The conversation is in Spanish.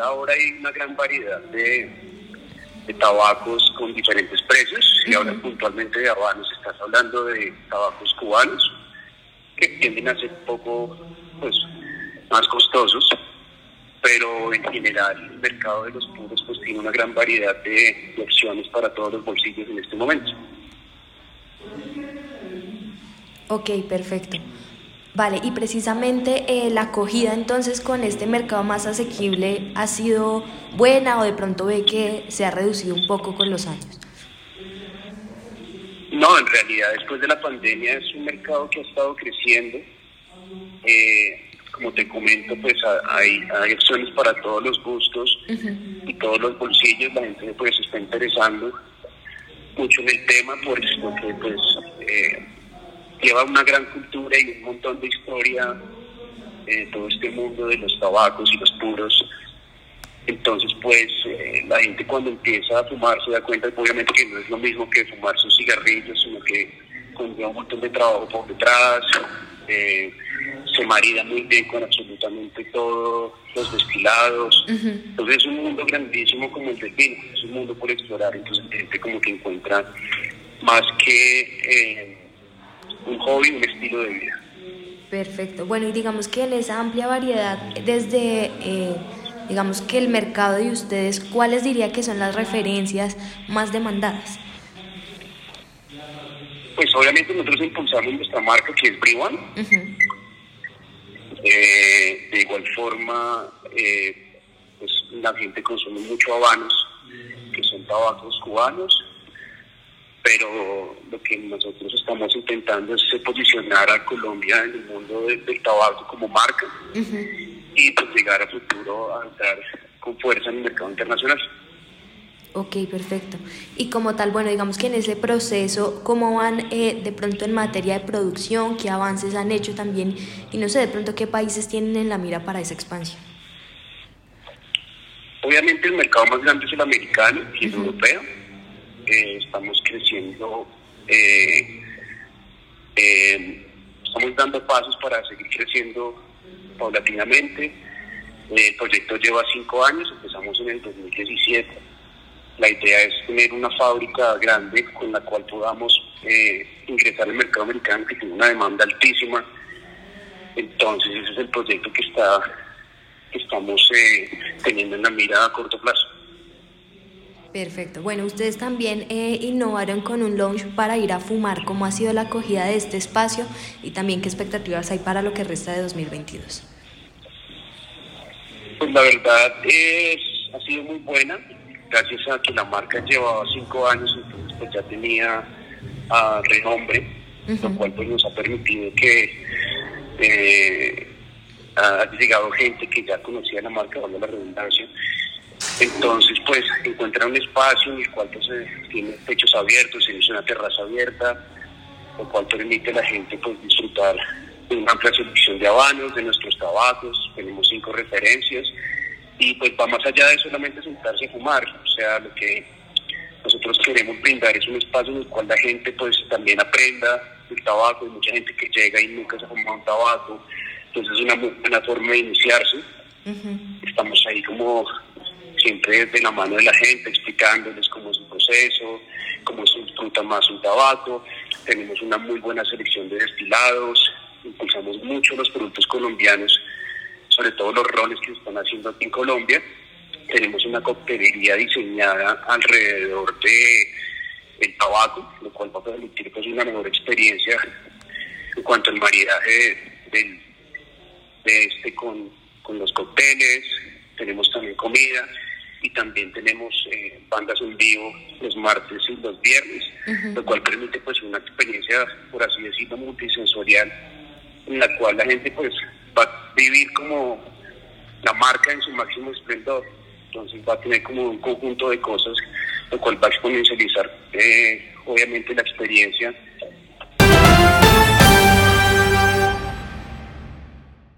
ahora hay una gran variedad de, de tabacos con diferentes precios. Si hablas puntualmente de habanos, estás hablando de tabacos cubanos, que tienden a ser un poco pues, más costosos, pero en general el mercado de los puros pues, tiene una gran variedad de, de opciones para todos los bolsillos en este momento. Ok, perfecto. Vale, y precisamente eh, la acogida entonces con este mercado más asequible ha sido buena o de pronto ve que se ha reducido un poco con los años. No, en realidad después de la pandemia es un mercado que ha estado creciendo. Eh, como te comento, pues hay, hay opciones para todos los gustos y todos los bolsillos. La gente pues se está interesando mucho en el tema por eso que pues eh, lleva una gran cultura y un montón de historia eh, todo este mundo de los tabacos y los puros. Entonces, pues, eh, la gente cuando empieza a fumar se da cuenta, obviamente, que no es lo mismo que fumar sus cigarrillos, sino que conlleva un montón de trabajo por detrás, eh, se marida muy bien con absolutamente todos los destilados. Entonces, es un mundo grandísimo como el del vino, es un mundo por explorar. Entonces, la gente como que encuentra más que eh, un hobby, un estilo de vida. Perfecto. Bueno, y digamos que en esa amplia variedad, desde, eh, digamos que el mercado de ustedes, ¿cuáles diría que son las referencias más demandadas? Pues obviamente nosotros impulsamos nuestra marca que es Briwan. eh, de igual forma, eh, pues la gente consume mucho habanos, que son tabacos cubanos, pero lo que nosotros estamos intentando es posicionar a Colombia en el mundo del, del tabaco como marca y pues llegar a futuro a entrar con fuerza en el mercado internacional. Ok, perfecto. Y como tal, bueno, digamos que en ese proceso, ¿cómo van eh, de pronto en materia de producción? ¿Qué avances han hecho también? Y no sé, de pronto, ¿qué países tienen en la mira para esa expansión? Obviamente el mercado más grande es el americano y el europeo. Estamos creciendo, eh, eh, estamos dando pasos para seguir creciendo paulatinamente. El proyecto lleva cinco años, empezamos en el 2017. La idea es tener una fábrica grande con la cual podamos eh, ingresar al mercado americano que tiene una demanda altísima. Entonces ese es el proyecto que está que estamos teniendo en la mira a corto plazo. Perfecto. Bueno, ustedes también eh, innovaron con un launch para ir a fumar. ¿Cómo ha sido la acogida de este espacio y también qué expectativas hay para lo que resta de 2022? Pues la verdad es, ha sido muy buena, gracias a que la marca llevaba cinco años, entonces pues ya tenía ah, renombre, lo cual pues nos ha permitido que eh, ha llegado gente que ya conocía la marca, dando la redundancia. Entonces, pues encuentra un espacio en el cual pues, eh, tiene techos abiertos, tiene una terraza abierta, lo cual permite a la gente pues disfrutar de una amplia selección de habanos, de nuestros tabacos, tenemos cinco referencias y pues va más allá de solamente sentarse a fumar, o sea, lo que nosotros queremos brindar es un espacio en el cual la gente pues también aprenda el tabaco, hay mucha gente que llega y nunca se ha fumado un tabaco, entonces es una muy buena forma de iniciarse, estamos ahí como siempre de la mano de la gente, explicándoles cómo es el proceso, cómo se disfruta más un tabaco. Tenemos una muy buena selección de destilados, impulsamos mucho los productos colombianos, sobre todo los roles que se están haciendo aquí en Colombia. Tenemos una coctelería diseñada alrededor de el tabaco, lo cual va a permitir pues, una mejor experiencia en cuanto al maridaje de este con, con los cócteles. Tenemos también comida y también tenemos eh, bandas en vivo los martes y los viernes, lo cual permite pues una experiencia, por así decirlo, multisensorial, en la cual la gente pues va a vivir como la marca en su máximo esplendor. Entonces va a tener como un conjunto de cosas, lo cual va a exponencializar eh, obviamente la experiencia